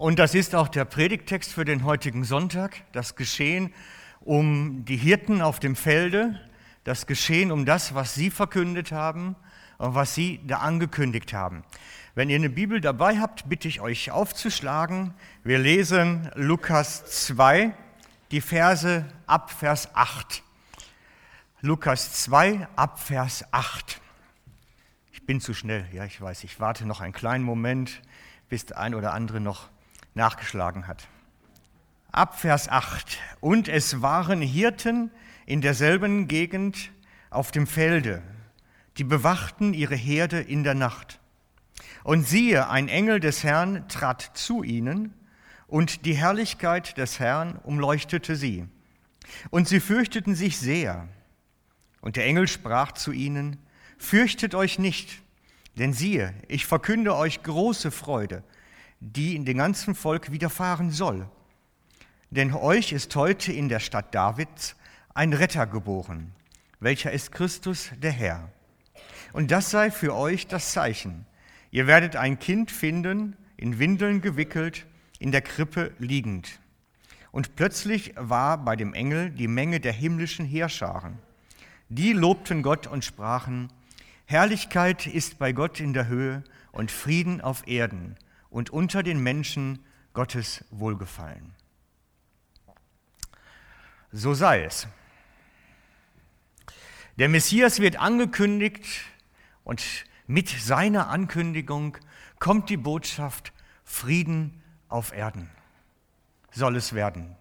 Und das ist auch der Predigtext für den heutigen Sonntag, das Geschehen um die Hirten auf dem Felde, das Geschehen um das, was sie verkündet haben und was sie da angekündigt haben. Wenn ihr eine Bibel dabei habt, bitte ich euch aufzuschlagen. Wir lesen Lukas 2, die Verse ab Vers 8. Lukas 2 ab Vers 8. Ich bin zu schnell, ja, ich weiß. Ich warte noch einen kleinen Moment, bis der ein oder andere noch nachgeschlagen hat. Ab Vers 8. Und es waren Hirten in derselben Gegend auf dem Felde, die bewachten ihre Herde in der Nacht. Und siehe, ein Engel des Herrn trat zu ihnen, und die Herrlichkeit des Herrn umleuchtete sie. Und sie fürchteten sich sehr. Und der Engel sprach zu ihnen, Fürchtet euch nicht, denn siehe, ich verkünde euch große Freude, die in dem ganzen Volk widerfahren soll. Denn euch ist heute in der Stadt Davids ein Retter geboren, welcher ist Christus der Herr. Und das sei für euch das Zeichen. Ihr werdet ein Kind finden, in Windeln gewickelt, in der Krippe liegend. Und plötzlich war bei dem Engel die Menge der himmlischen Heerscharen. Die lobten Gott und sprachen, Herrlichkeit ist bei Gott in der Höhe und Frieden auf Erden und unter den Menschen Gottes Wohlgefallen. So sei es. Der Messias wird angekündigt und mit seiner Ankündigung kommt die Botschaft Frieden auf Erden. Soll es werden.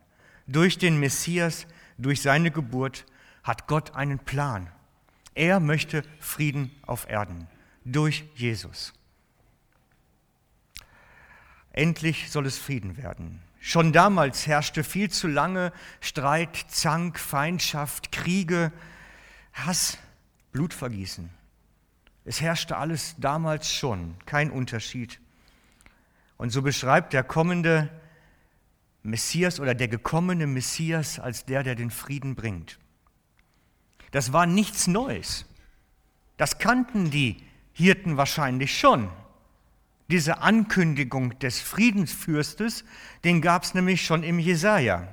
Durch den Messias, durch seine Geburt hat Gott einen Plan. Er möchte Frieden auf Erden durch Jesus. Endlich soll es Frieden werden. Schon damals herrschte viel zu lange Streit, Zank, Feindschaft, Kriege, Hass, Blutvergießen. Es herrschte alles damals schon, kein Unterschied. Und so beschreibt der kommende Messias oder der gekommene Messias als der, der den Frieden bringt. Das war nichts Neues. Das kannten die Hirten wahrscheinlich schon. Diese Ankündigung des Friedensfürstes, den gab es nämlich schon im Jesaja.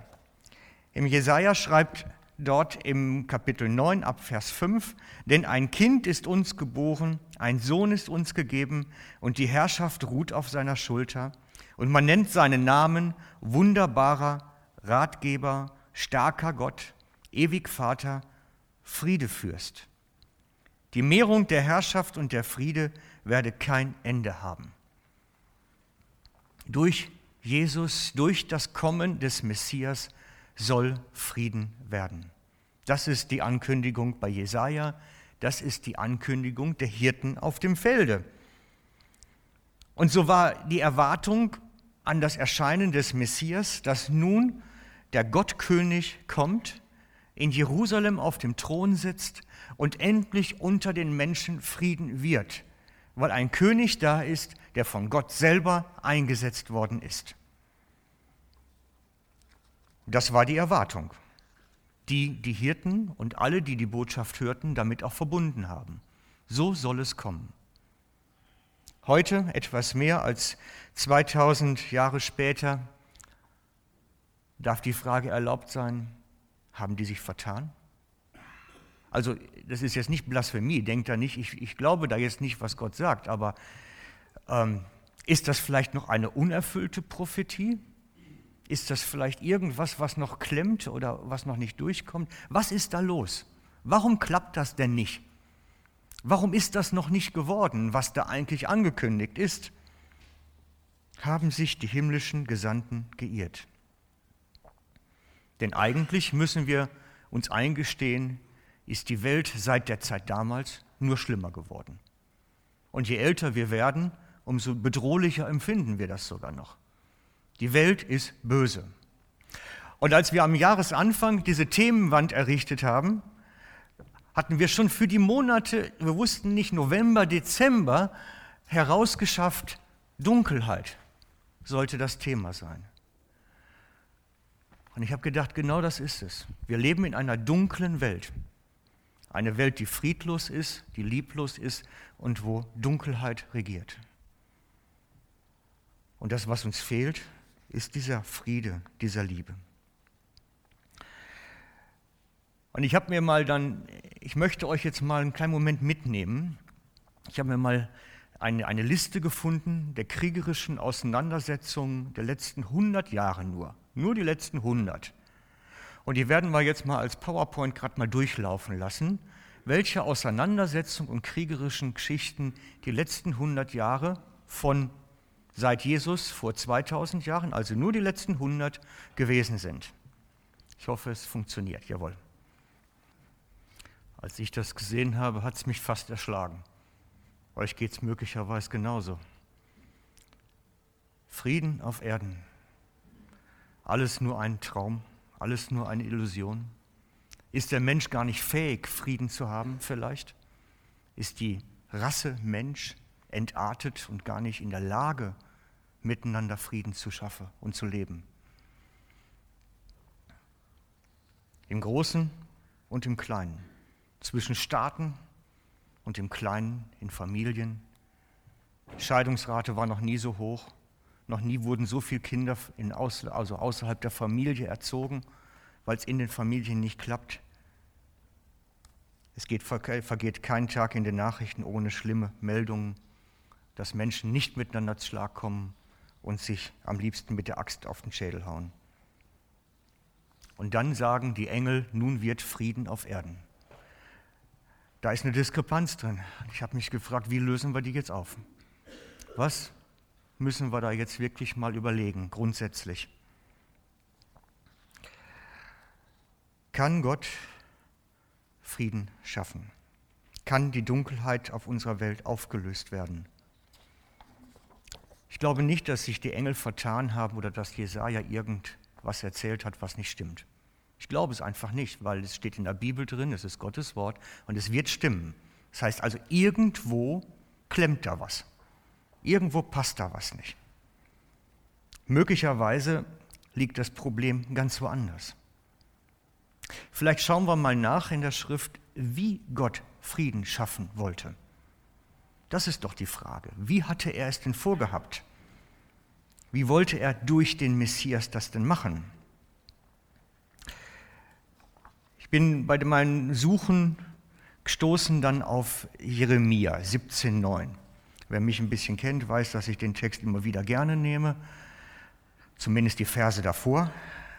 Im Jesaja schreibt dort im Kapitel 9 ab Vers 5, denn ein Kind ist uns geboren, ein Sohn ist uns gegeben und die Herrschaft ruht auf seiner Schulter und man nennt seinen Namen wunderbarer Ratgeber, starker Gott, ewig Vater, Friedefürst. Die Mehrung der Herrschaft und der Friede werde kein Ende haben. Durch Jesus, durch das Kommen des Messias soll Frieden werden. Das ist die Ankündigung bei Jesaja, das ist die Ankündigung der Hirten auf dem Felde. Und so war die Erwartung an das Erscheinen des Messias, dass nun der Gottkönig kommt, in Jerusalem auf dem Thron sitzt und endlich unter den Menschen Frieden wird, weil ein König da ist, der von Gott selber eingesetzt worden ist. Das war die Erwartung, die die Hirten und alle, die die Botschaft hörten, damit auch verbunden haben. So soll es kommen. Heute, etwas mehr als 2000 Jahre später, darf die Frage erlaubt sein, haben die sich vertan? Also das ist jetzt nicht Blasphemie, denkt da nicht, ich, ich glaube da jetzt nicht, was Gott sagt, aber ähm, ist das vielleicht noch eine unerfüllte Prophetie? Ist das vielleicht irgendwas, was noch klemmt oder was noch nicht durchkommt? Was ist da los? Warum klappt das denn nicht? Warum ist das noch nicht geworden, was da eigentlich angekündigt ist? Haben sich die himmlischen Gesandten geirrt? Denn eigentlich müssen wir uns eingestehen, ist die Welt seit der Zeit damals nur schlimmer geworden. Und je älter wir werden, umso bedrohlicher empfinden wir das sogar noch. Die Welt ist böse. Und als wir am Jahresanfang diese Themenwand errichtet haben, hatten wir schon für die Monate, wir wussten nicht November, Dezember, herausgeschafft, Dunkelheit sollte das Thema sein. Und ich habe gedacht, genau das ist es. Wir leben in einer dunklen Welt. Eine Welt, die friedlos ist, die lieblos ist und wo Dunkelheit regiert. Und das, was uns fehlt, ist dieser Friede, dieser Liebe. Und ich habe mir mal dann, ich möchte euch jetzt mal einen kleinen Moment mitnehmen. Ich habe mir mal eine, eine Liste gefunden der kriegerischen Auseinandersetzungen der letzten 100 Jahre nur. Nur die letzten 100. Und die werden wir jetzt mal als PowerPoint gerade mal durchlaufen lassen, welche Auseinandersetzungen und kriegerischen Geschichten die letzten 100 Jahre von seit Jesus vor 2000 Jahren, also nur die letzten 100 gewesen sind. Ich hoffe, es funktioniert. Jawohl. Als ich das gesehen habe, hat es mich fast erschlagen. Euch geht es möglicherweise genauso. Frieden auf Erden. Alles nur ein Traum, alles nur eine Illusion. Ist der Mensch gar nicht fähig, Frieden zu haben vielleicht? Ist die Rasse Mensch entartet und gar nicht in der Lage, miteinander Frieden zu schaffen und zu leben? Im Großen und im Kleinen zwischen Staaten und dem Kleinen in Familien. Die Scheidungsrate war noch nie so hoch. Noch nie wurden so viele Kinder in Aus, also außerhalb der Familie erzogen, weil es in den Familien nicht klappt. Es geht, vergeht kein Tag in den Nachrichten ohne schlimme Meldungen, dass Menschen nicht miteinander zu Schlag kommen und sich am liebsten mit der Axt auf den Schädel hauen. Und dann sagen die Engel, nun wird Frieden auf Erden. Da ist eine Diskrepanz drin. Ich habe mich gefragt, wie lösen wir die jetzt auf? Was müssen wir da jetzt wirklich mal überlegen, grundsätzlich? Kann Gott Frieden schaffen? Kann die Dunkelheit auf unserer Welt aufgelöst werden? Ich glaube nicht, dass sich die Engel vertan haben oder dass Jesaja irgendwas erzählt hat, was nicht stimmt. Ich glaube es einfach nicht, weil es steht in der Bibel drin, es ist Gottes Wort und es wird stimmen. Das heißt also, irgendwo klemmt da was. Irgendwo passt da was nicht. Möglicherweise liegt das Problem ganz woanders. Vielleicht schauen wir mal nach in der Schrift, wie Gott Frieden schaffen wollte. Das ist doch die Frage. Wie hatte er es denn vorgehabt? Wie wollte er durch den Messias das denn machen? Ich bin bei meinen Suchen gestoßen dann auf Jeremia 17,9. Wer mich ein bisschen kennt, weiß, dass ich den Text immer wieder gerne nehme, zumindest die Verse davor.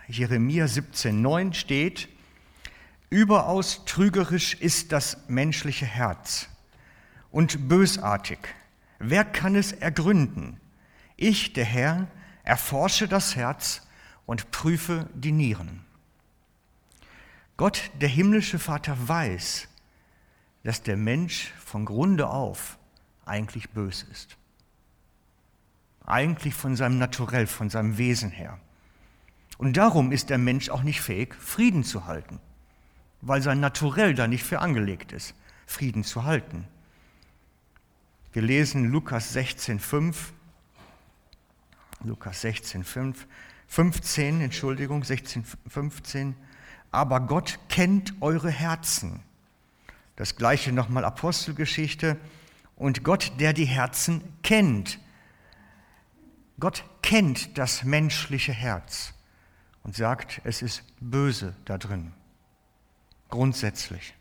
Jeremia 17,9 steht, Überaus trügerisch ist das menschliche Herz und bösartig. Wer kann es ergründen? Ich, der Herr, erforsche das Herz und prüfe die Nieren. Gott, der himmlische Vater, weiß, dass der Mensch von Grunde auf eigentlich bös ist. Eigentlich von seinem Naturell, von seinem Wesen her. Und darum ist der Mensch auch nicht fähig, Frieden zu halten, weil sein Naturell da nicht für angelegt ist, Frieden zu halten. Wir lesen Lukas 16,5, Lukas 16,5, 15, Entschuldigung, 16, 15 aber Gott kennt eure Herzen. Das gleiche nochmal Apostelgeschichte. Und Gott, der die Herzen kennt. Gott kennt das menschliche Herz und sagt, es ist böse da drin. Grundsätzlich.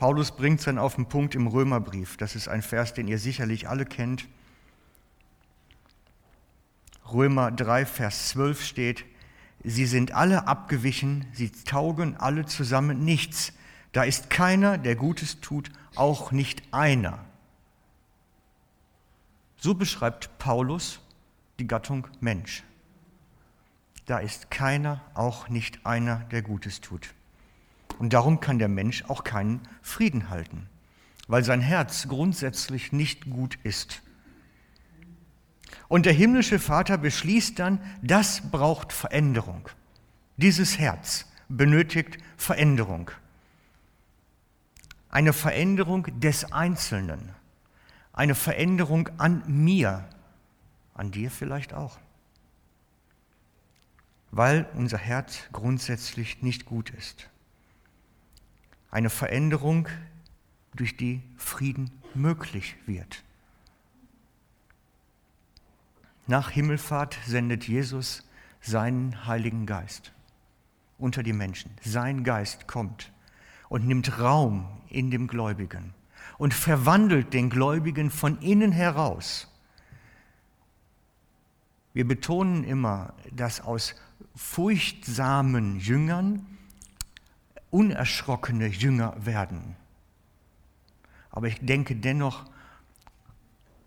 Paulus bringt es dann auf den Punkt im Römerbrief. Das ist ein Vers, den ihr sicherlich alle kennt. Römer 3, Vers 12 steht, Sie sind alle abgewichen, sie taugen alle zusammen nichts. Da ist keiner, der Gutes tut, auch nicht einer. So beschreibt Paulus die Gattung Mensch. Da ist keiner, auch nicht einer, der Gutes tut. Und darum kann der Mensch auch keinen Frieden halten, weil sein Herz grundsätzlich nicht gut ist. Und der himmlische Vater beschließt dann, das braucht Veränderung. Dieses Herz benötigt Veränderung. Eine Veränderung des Einzelnen. Eine Veränderung an mir. An dir vielleicht auch. Weil unser Herz grundsätzlich nicht gut ist. Eine Veränderung, durch die Frieden möglich wird. Nach Himmelfahrt sendet Jesus seinen Heiligen Geist unter die Menschen. Sein Geist kommt und nimmt Raum in dem Gläubigen und verwandelt den Gläubigen von innen heraus. Wir betonen immer, dass aus furchtsamen Jüngern unerschrockene Jünger werden. Aber ich denke dennoch,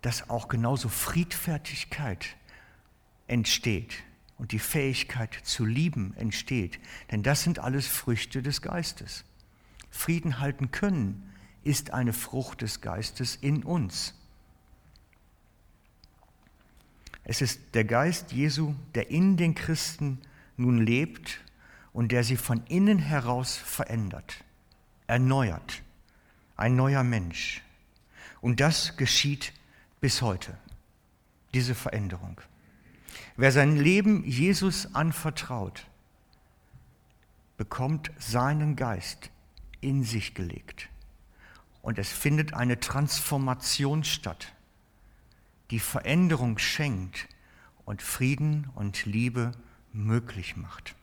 dass auch genauso Friedfertigkeit entsteht und die Fähigkeit zu lieben entsteht. Denn das sind alles Früchte des Geistes. Frieden halten können ist eine Frucht des Geistes in uns. Es ist der Geist Jesu, der in den Christen nun lebt und der sie von innen heraus verändert, erneuert, ein neuer Mensch. Und das geschieht bis heute, diese Veränderung. Wer sein Leben Jesus anvertraut, bekommt seinen Geist in sich gelegt. Und es findet eine Transformation statt, die Veränderung schenkt und Frieden und Liebe möglich macht.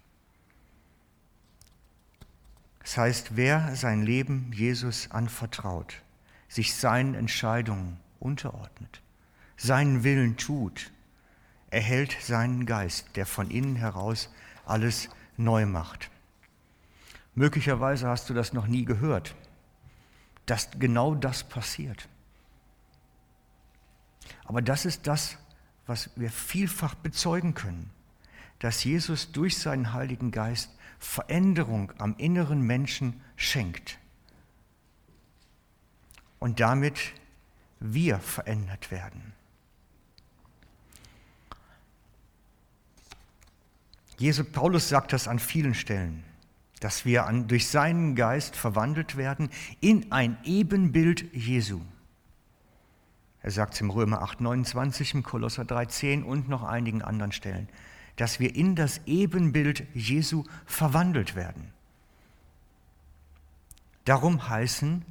Das heißt, wer sein Leben Jesus anvertraut, sich seinen Entscheidungen unterordnet, seinen Willen tut, erhält seinen Geist, der von innen heraus alles neu macht. Möglicherweise hast du das noch nie gehört, dass genau das passiert. Aber das ist das, was wir vielfach bezeugen können, dass Jesus durch seinen Heiligen Geist Veränderung am inneren Menschen schenkt und damit wir verändert werden. Jesus Paulus sagt das an vielen Stellen, dass wir an, durch seinen Geist verwandelt werden in ein Ebenbild Jesu. Er sagt es im Römer 8, 29, im Kolosser 3, 10 und noch einigen anderen Stellen, dass wir in das Ebenbild Jesu verwandelt werden. Darum heißen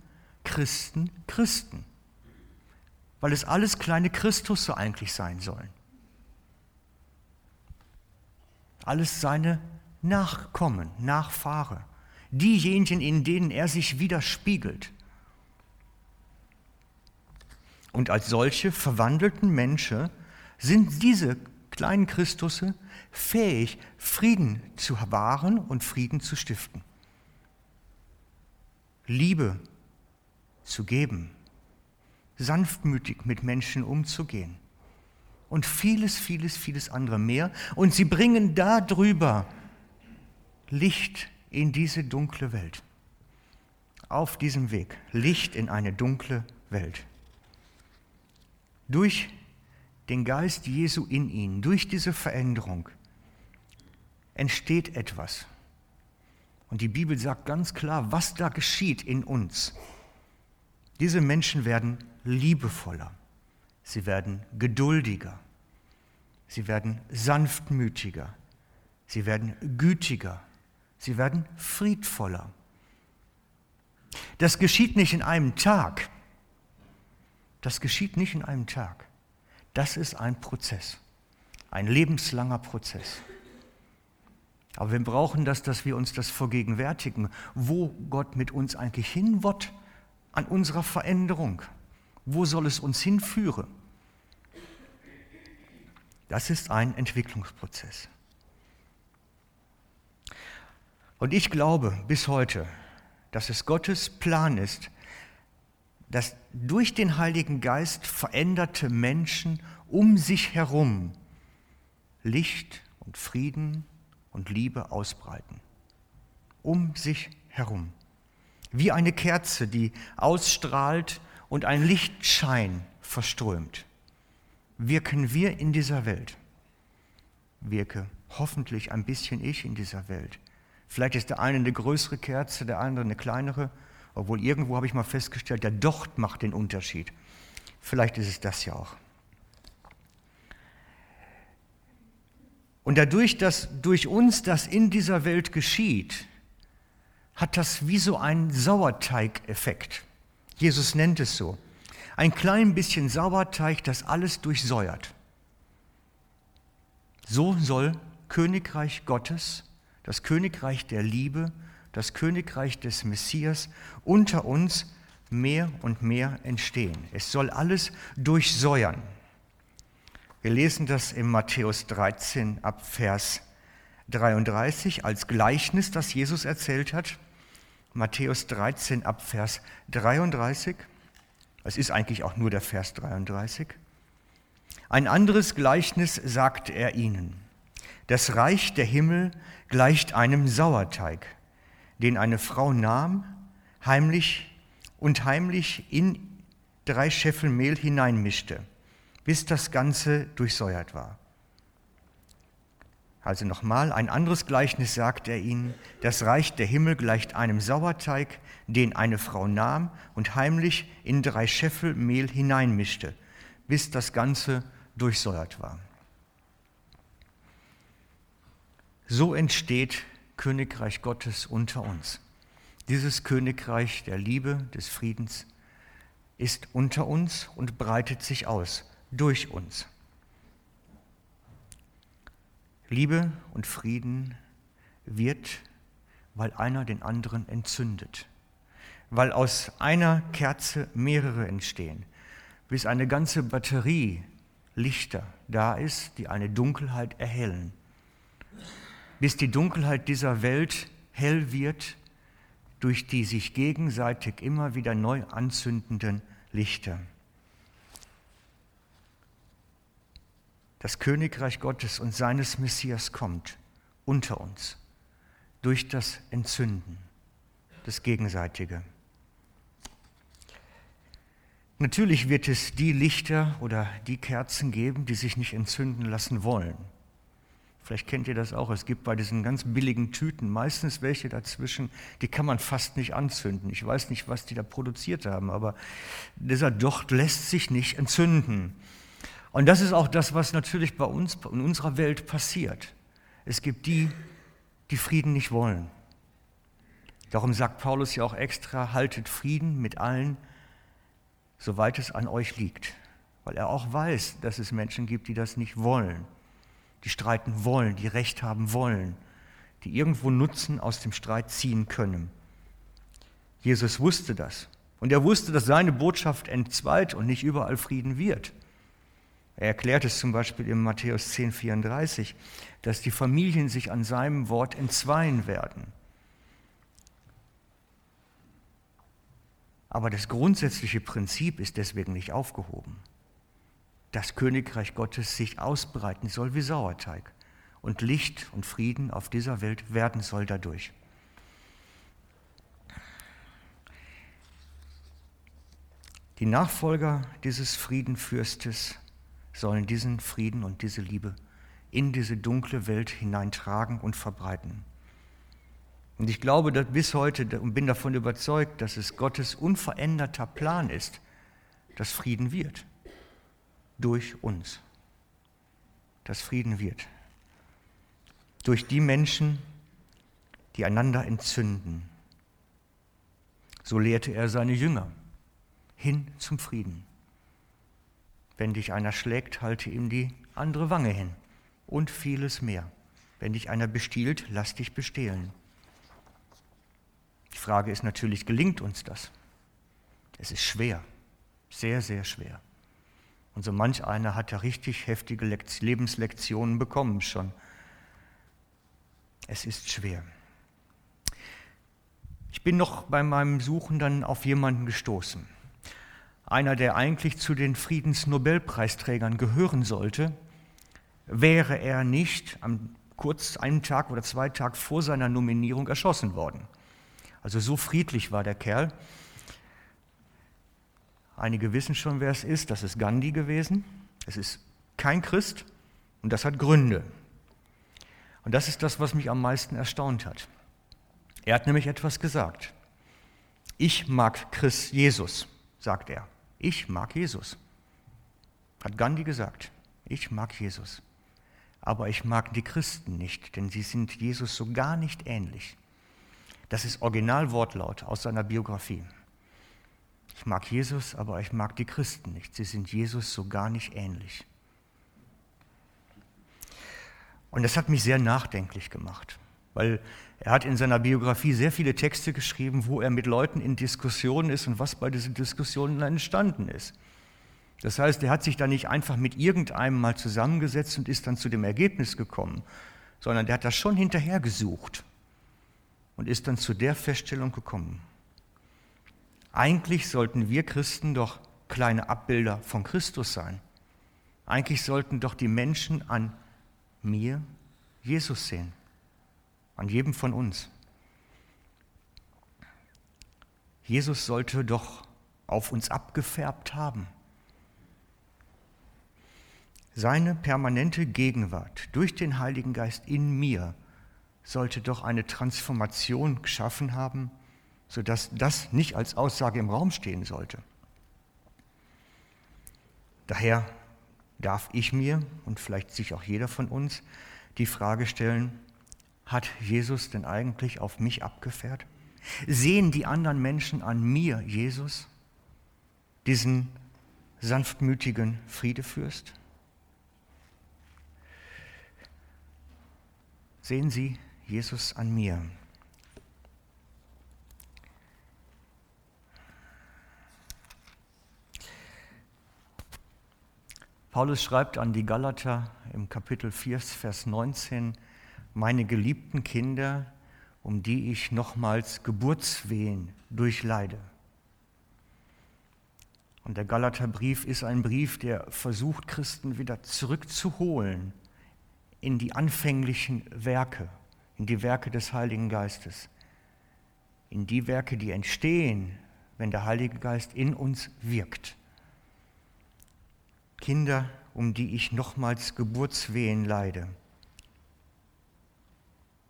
Christen Christen, weil es alles kleine Christus so eigentlich sein sollen. alles seine Nachkommen, Nachfahre, diejenigen, in denen er sich widerspiegelt. Und als solche verwandelten Menschen sind diese kleinen Christusse fähig, Frieden zu wahren und Frieden zu stiften. Liebe zu geben, sanftmütig mit Menschen umzugehen und vieles, vieles, vieles andere mehr. Und sie bringen darüber Licht in diese dunkle Welt. Auf diesem Weg Licht in eine dunkle Welt. Durch den Geist Jesu in ihnen, durch diese Veränderung entsteht etwas. Und die Bibel sagt ganz klar, was da geschieht in uns. Diese Menschen werden liebevoller. Sie werden geduldiger. Sie werden sanftmütiger. Sie werden gütiger. Sie werden friedvoller. Das geschieht nicht in einem Tag. Das geschieht nicht in einem Tag. Das ist ein Prozess, ein lebenslanger Prozess. Aber wir brauchen das, dass wir uns das vergegenwärtigen, wo Gott mit uns eigentlich hin wird an unserer Veränderung. Wo soll es uns hinführen? Das ist ein Entwicklungsprozess. Und ich glaube bis heute, dass es Gottes Plan ist, dass durch den Heiligen Geist veränderte Menschen um sich herum Licht und Frieden und Liebe ausbreiten. Um sich herum. Wie eine Kerze, die ausstrahlt und ein Lichtschein verströmt, wirken wir in dieser Welt. Wirke hoffentlich ein bisschen ich in dieser Welt. Vielleicht ist der eine eine größere Kerze, der andere eine kleinere, obwohl irgendwo habe ich mal festgestellt, der Docht macht den Unterschied. Vielleicht ist es das ja auch. Und dadurch, dass durch uns das in dieser Welt geschieht, hat das wie so einen Sauerteigeffekt. Jesus nennt es so. Ein klein bisschen Sauerteig, das alles durchsäuert. So soll Königreich Gottes, das Königreich der Liebe, das Königreich des Messias unter uns mehr und mehr entstehen. Es soll alles durchsäuern. Wir lesen das in Matthäus 13 ab Vers 33 als Gleichnis, das Jesus erzählt hat. Matthäus 13 ab Vers 33. Es ist eigentlich auch nur der Vers 33. Ein anderes Gleichnis sagt er ihnen. Das Reich der Himmel gleicht einem Sauerteig, den eine Frau nahm, heimlich und heimlich in drei Scheffel Mehl hineinmischte, bis das Ganze durchsäuert war. Also nochmal, ein anderes Gleichnis sagt er ihnen, das Reich der Himmel gleicht einem Sauerteig, den eine Frau nahm und heimlich in drei Scheffel Mehl hineinmischte, bis das Ganze durchsäuert war. So entsteht Königreich Gottes unter uns. Dieses Königreich der Liebe, des Friedens ist unter uns und breitet sich aus durch uns. Liebe und Frieden wird, weil einer den anderen entzündet, weil aus einer Kerze mehrere entstehen, bis eine ganze Batterie Lichter da ist, die eine Dunkelheit erhellen, bis die Dunkelheit dieser Welt hell wird durch die sich gegenseitig immer wieder neu anzündenden Lichter. Das Königreich Gottes und seines Messias kommt unter uns durch das Entzünden, das Gegenseitige. Natürlich wird es die Lichter oder die Kerzen geben, die sich nicht entzünden lassen wollen. Vielleicht kennt ihr das auch. Es gibt bei diesen ganz billigen Tüten meistens welche dazwischen, die kann man fast nicht anzünden. Ich weiß nicht, was die da produziert haben, aber dieser Docht lässt sich nicht entzünden. Und das ist auch das, was natürlich bei uns, in unserer Welt passiert. Es gibt die, die Frieden nicht wollen. Darum sagt Paulus ja auch extra, haltet Frieden mit allen, soweit es an euch liegt. Weil er auch weiß, dass es Menschen gibt, die das nicht wollen, die streiten wollen, die Recht haben wollen, die irgendwo Nutzen aus dem Streit ziehen können. Jesus wusste das. Und er wusste, dass seine Botschaft entzweit und nicht überall Frieden wird. Er erklärt es zum Beispiel in Matthäus 10, 34, dass die Familien sich an seinem Wort entzweien werden. Aber das grundsätzliche Prinzip ist deswegen nicht aufgehoben. Das Königreich Gottes sich ausbreiten soll wie Sauerteig und Licht und Frieden auf dieser Welt werden soll dadurch. Die Nachfolger dieses Friedenfürstes sollen diesen Frieden und diese Liebe in diese dunkle Welt hineintragen und verbreiten. Und ich glaube dass bis heute und bin davon überzeugt, dass es Gottes unveränderter Plan ist, dass Frieden wird. Durch uns. Dass Frieden wird. Durch die Menschen, die einander entzünden. So lehrte er seine Jünger hin zum Frieden. Wenn dich einer schlägt, halte ihm die andere Wange hin und vieles mehr. Wenn dich einer bestiehlt, lass dich bestehlen. Die Frage ist natürlich, gelingt uns das? Es ist schwer, sehr, sehr schwer. Und so manch einer hat ja richtig heftige Lebenslektionen bekommen schon. Es ist schwer. Ich bin noch bei meinem Suchen dann auf jemanden gestoßen einer, der eigentlich zu den Friedensnobelpreisträgern gehören sollte, wäre er nicht am kurz einen Tag oder zwei Tage vor seiner Nominierung erschossen worden. Also so friedlich war der Kerl. Einige wissen schon, wer es ist. Das ist Gandhi gewesen. Es ist kein Christ und das hat Gründe. Und das ist das, was mich am meisten erstaunt hat. Er hat nämlich etwas gesagt. Ich mag Christ Jesus, sagt er. Ich mag Jesus. Hat Gandhi gesagt. Ich mag Jesus. Aber ich mag die Christen nicht, denn sie sind Jesus so gar nicht ähnlich. Das ist Originalwortlaut aus seiner Biografie. Ich mag Jesus, aber ich mag die Christen nicht. Sie sind Jesus so gar nicht ähnlich. Und das hat mich sehr nachdenklich gemacht, weil er hat in seiner Biografie sehr viele Texte geschrieben, wo er mit Leuten in Diskussionen ist und was bei diesen Diskussionen entstanden ist. Das heißt, er hat sich da nicht einfach mit irgendeinem mal zusammengesetzt und ist dann zu dem Ergebnis gekommen, sondern er hat das schon hinterher gesucht und ist dann zu der Feststellung gekommen. Eigentlich sollten wir Christen doch kleine Abbilder von Christus sein. Eigentlich sollten doch die Menschen an mir Jesus sehen, an jedem von uns. Jesus sollte doch auf uns abgefärbt haben. Seine permanente Gegenwart durch den Heiligen Geist in mir sollte doch eine Transformation geschaffen haben, sodass das nicht als Aussage im Raum stehen sollte. Daher darf ich mir und vielleicht sich auch jeder von uns die Frage stellen, hat Jesus denn eigentlich auf mich abgefährt? Sehen die anderen Menschen an mir Jesus, diesen sanftmütigen Friedefürst? Sehen Sie Jesus an mir? Paulus schreibt an die Galater im Kapitel 4, Vers 19, meine geliebten Kinder, um die ich nochmals Geburtswehen durchleide. Und der Galaterbrief ist ein Brief, der versucht, Christen wieder zurückzuholen in die anfänglichen Werke, in die Werke des Heiligen Geistes, in die Werke, die entstehen, wenn der Heilige Geist in uns wirkt. Kinder, um die ich nochmals Geburtswehen leide.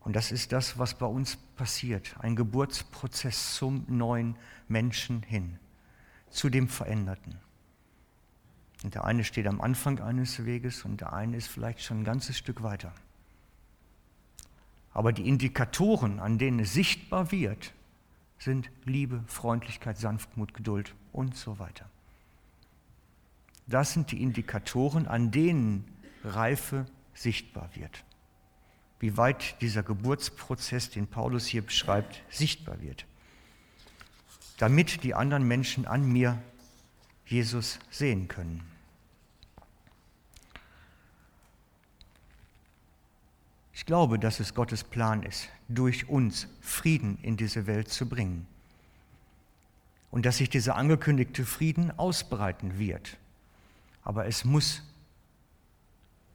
Und das ist das, was bei uns passiert, ein Geburtsprozess zum neuen Menschen hin, zu dem Veränderten. Und der eine steht am Anfang eines Weges und der eine ist vielleicht schon ein ganzes Stück weiter. Aber die Indikatoren, an denen es sichtbar wird, sind Liebe, Freundlichkeit, Sanftmut, Geduld und so weiter. Das sind die Indikatoren, an denen Reife sichtbar wird. Wie weit dieser Geburtsprozess, den Paulus hier beschreibt, sichtbar wird. Damit die anderen Menschen an mir Jesus sehen können. Ich glaube, dass es Gottes Plan ist, durch uns Frieden in diese Welt zu bringen. Und dass sich dieser angekündigte Frieden ausbreiten wird aber es muss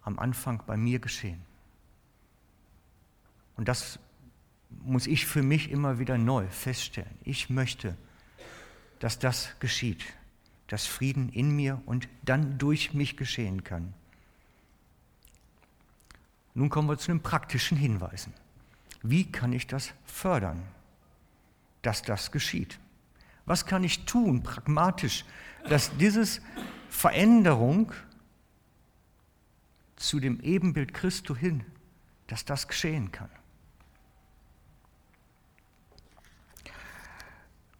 am Anfang bei mir geschehen. Und das muss ich für mich immer wieder neu feststellen. Ich möchte, dass das geschieht, dass Frieden in mir und dann durch mich geschehen kann. Nun kommen wir zu den praktischen Hinweisen. Wie kann ich das fördern, dass das geschieht? Was kann ich tun, pragmatisch, dass dieses Veränderung zu dem Ebenbild Christo hin, dass das geschehen kann.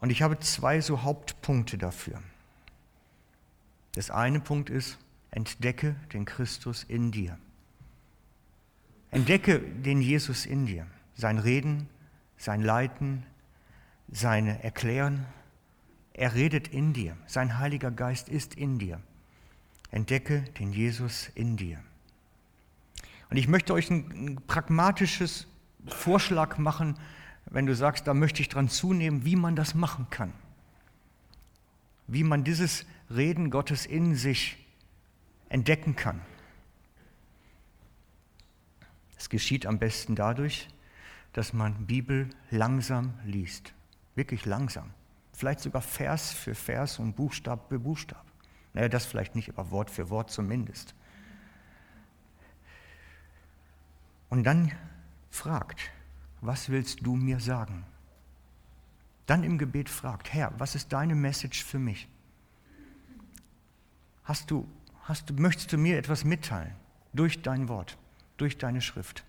Und ich habe zwei so Hauptpunkte dafür. Das eine Punkt ist, entdecke den Christus in dir. Entdecke den Jesus in dir, sein Reden, sein Leiten, seine Erklären, er redet in dir. Sein Heiliger Geist ist in dir. Entdecke den Jesus in dir. Und ich möchte euch ein, pragmatisches Vorschlag machen, wenn du sagst, da möchte ich dran zunehmen, wie man das machen kann. Wie man dieses Reden Gottes in sich entdecken kann. Es geschieht am besten dadurch, dass man Bibel langsam liest. Wirklich langsam. Vielleicht sogar Vers für Vers und Buchstab für Buchstab. Naja, das vielleicht nicht, aber Wort für Wort zumindest. Und dann fragt, was willst du mir sagen? Dann im Gebet fragt, Herr, was ist deine Message für mich? Hast du, hast du, möchtest du mir etwas mitteilen durch dein Wort, durch deine Schrift?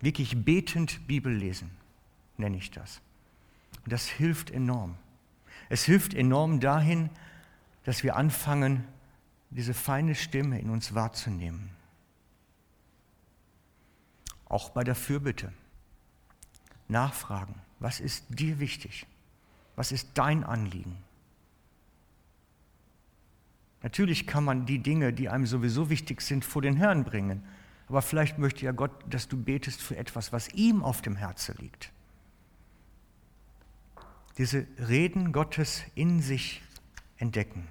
Wirklich betend Bibel lesen, nenne ich das. Und das hilft enorm. Es hilft enorm dahin, dass wir anfangen, diese feine Stimme in uns wahrzunehmen. Auch bei der Fürbitte. Nachfragen, was ist dir wichtig? Was ist dein Anliegen? Natürlich kann man die Dinge, die einem sowieso wichtig sind, vor den Herrn bringen. Aber vielleicht möchte ja Gott, dass du betest für etwas, was ihm auf dem Herzen liegt. Diese Reden Gottes in sich entdecken.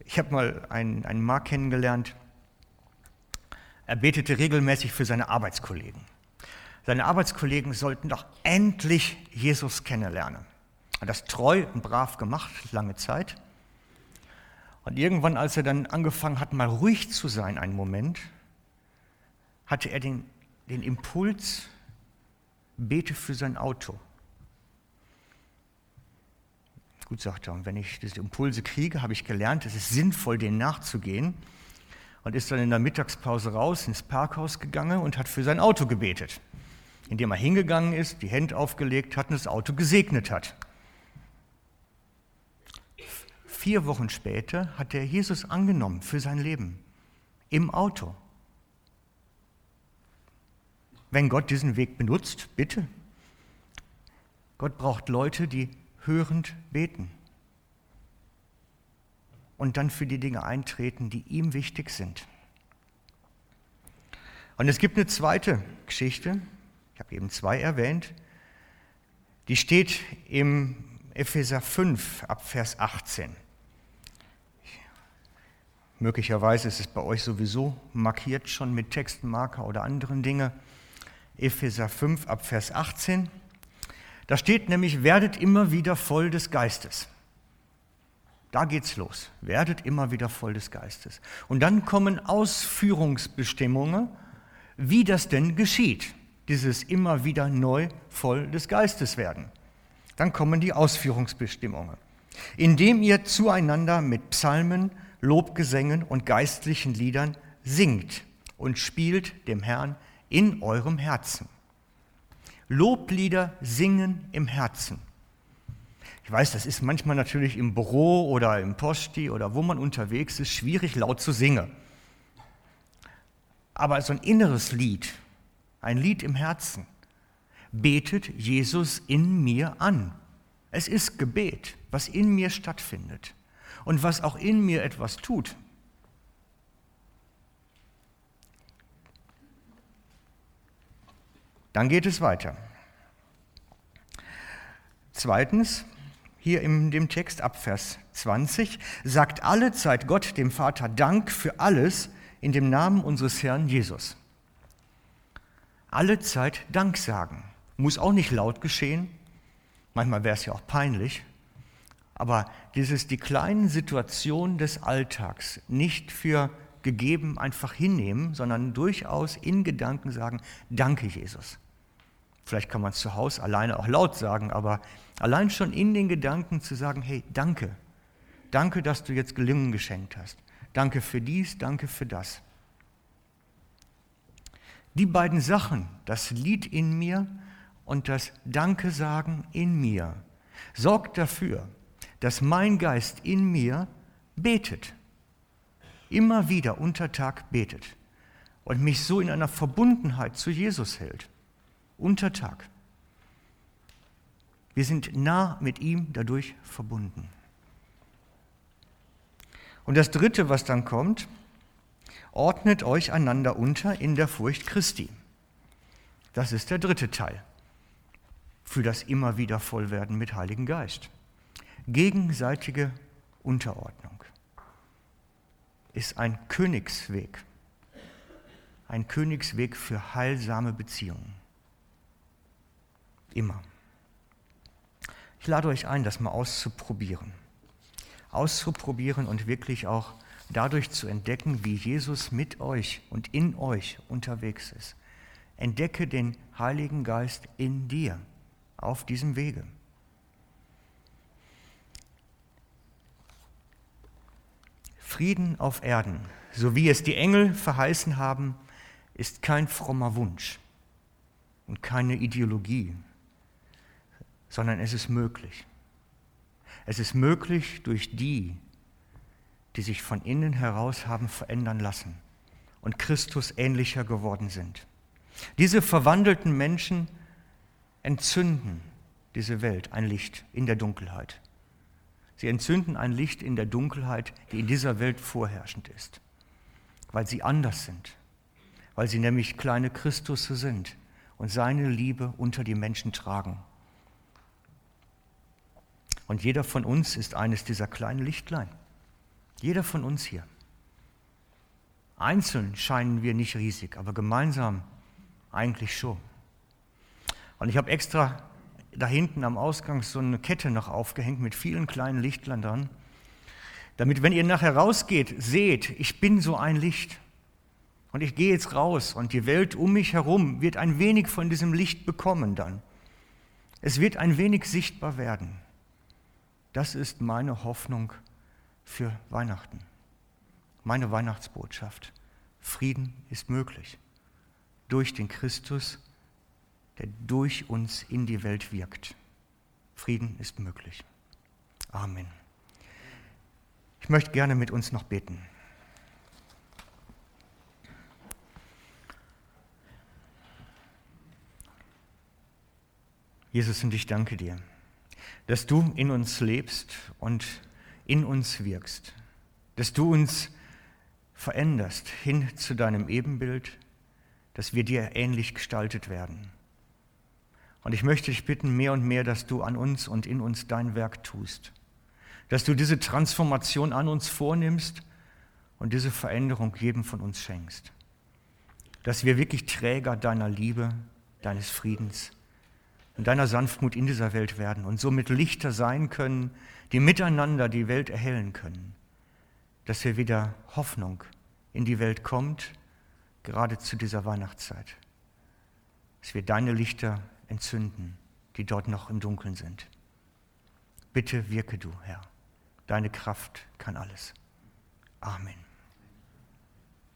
Ich habe mal einen, einen Mann kennengelernt, er betete regelmäßig für seine Arbeitskollegen. Seine Arbeitskollegen sollten doch endlich Jesus kennenlernen. Er hat das treu und brav gemacht, lange Zeit. Und irgendwann, als er dann angefangen hat, mal ruhig zu sein, einen Moment, hatte er den, den Impuls, bete für sein Auto. Gut, sagt er, und wenn ich diese Impulse kriege, habe ich gelernt, es ist sinnvoll, denen nachzugehen. Und ist dann in der Mittagspause raus ins Parkhaus gegangen und hat für sein Auto gebetet. Indem er hingegangen ist, die Hände aufgelegt hat und das Auto gesegnet hat. Vier Wochen später hat er Jesus angenommen für sein Leben. Im Auto. Wenn Gott diesen Weg benutzt, bitte. Gott braucht Leute, die hörend beten und dann für die Dinge eintreten, die ihm wichtig sind. Und es gibt eine zweite Geschichte, ich habe eben zwei erwähnt, die steht im Epheser 5 ab Vers 18. Möglicherweise ist es bei euch sowieso markiert schon mit Textmarker oder anderen Dingen. Epheser 5 ab Vers 18. Da steht nämlich, werdet immer wieder voll des Geistes. Da geht's los. Werdet immer wieder voll des Geistes. Und dann kommen Ausführungsbestimmungen, wie das denn geschieht. Dieses immer wieder neu voll des Geistes werden. Dann kommen die Ausführungsbestimmungen. Indem ihr zueinander mit Psalmen, Lobgesängen und geistlichen Liedern singt und spielt dem Herrn in eurem Herzen Loblieder singen im Herzen. Ich weiß, das ist manchmal natürlich im Büro oder im Posti oder wo man unterwegs ist, schwierig laut zu singen. Aber so ein inneres Lied, ein Lied im Herzen, betet Jesus in mir an. Es ist Gebet, was in mir stattfindet und was auch in mir etwas tut. Dann geht es weiter. Zweitens, hier in dem Text ab Vers 20, sagt alle Zeit Gott dem Vater Dank für alles in dem Namen unseres Herrn Jesus. Alle Zeit Dank sagen. Muss auch nicht laut geschehen. Manchmal wäre es ja auch peinlich. Aber dieses, die kleinen Situationen des Alltags nicht für gegeben einfach hinnehmen, sondern durchaus in Gedanken sagen, danke Jesus. Vielleicht kann man es zu Hause alleine auch laut sagen, aber allein schon in den Gedanken zu sagen, hey, danke. Danke, dass du jetzt Gelingen geschenkt hast. Danke für dies, danke für das. Die beiden Sachen, das Lied in mir und das Danke sagen in mir, sorgt dafür, dass mein Geist in mir betet. Immer wieder unter Tag betet und mich so in einer Verbundenheit zu Jesus hält unter Tag. Wir sind nah mit ihm dadurch verbunden. Und das Dritte, was dann kommt, ordnet euch einander unter in der Furcht Christi. Das ist der dritte Teil für das immer wieder Vollwerden mit Heiligen Geist. Gegenseitige Unterordnung ist ein Königsweg, ein Königsweg für heilsame Beziehungen. Immer. Ich lade euch ein, das mal auszuprobieren. Auszuprobieren und wirklich auch dadurch zu entdecken, wie Jesus mit euch und in euch unterwegs ist. Entdecke den Heiligen Geist in dir auf diesem Wege. Frieden auf Erden, so wie es die Engel verheißen haben, ist kein frommer Wunsch und keine Ideologie, sondern es ist möglich. Es ist möglich durch die, die sich von innen heraus haben verändern lassen und Christus ähnlicher geworden sind. Diese verwandelten Menschen entzünden diese Welt, ein Licht in der Dunkelheit. Sie entzünden ein Licht in der Dunkelheit, die in dieser Welt vorherrschend ist, weil sie anders sind, weil sie nämlich kleine Christusse sind und seine Liebe unter die Menschen tragen. Und jeder von uns ist eines dieser kleinen Lichtlein. Jeder von uns hier. Einzeln scheinen wir nicht riesig, aber gemeinsam eigentlich schon. Und ich habe extra da hinten am Ausgang so eine Kette noch aufgehängt mit vielen kleinen Lichtlein dran, damit, wenn ihr nachher rausgeht, seht, ich bin so ein Licht. Und ich gehe jetzt raus und die Welt um mich herum wird ein wenig von diesem Licht bekommen dann. Es wird ein wenig sichtbar werden. Das ist meine Hoffnung für Weihnachten. Meine Weihnachtsbotschaft. Frieden ist möglich durch den Christus, der durch uns in die Welt wirkt. Frieden ist möglich. Amen. Ich möchte gerne mit uns noch beten. Jesus, und ich danke dir, dass du in uns lebst und in uns wirkst, dass du uns veränderst hin zu deinem Ebenbild, dass wir dir ähnlich gestaltet werden. Und ich möchte dich bitten, mehr und mehr, dass du an uns und in uns dein Werk tust, dass du diese Transformation an uns vornimmst und diese Veränderung jedem von uns schenkst, dass wir wirklich Träger deiner Liebe, deines Friedens, und deiner Sanftmut in dieser Welt werden und somit Lichter sein können, die miteinander die Welt erhellen können, dass hier wieder Hoffnung in die Welt kommt, gerade zu dieser Weihnachtszeit, dass wir deine Lichter entzünden, die dort noch im Dunkeln sind. Bitte wirke du, Herr. Deine Kraft kann alles. Amen.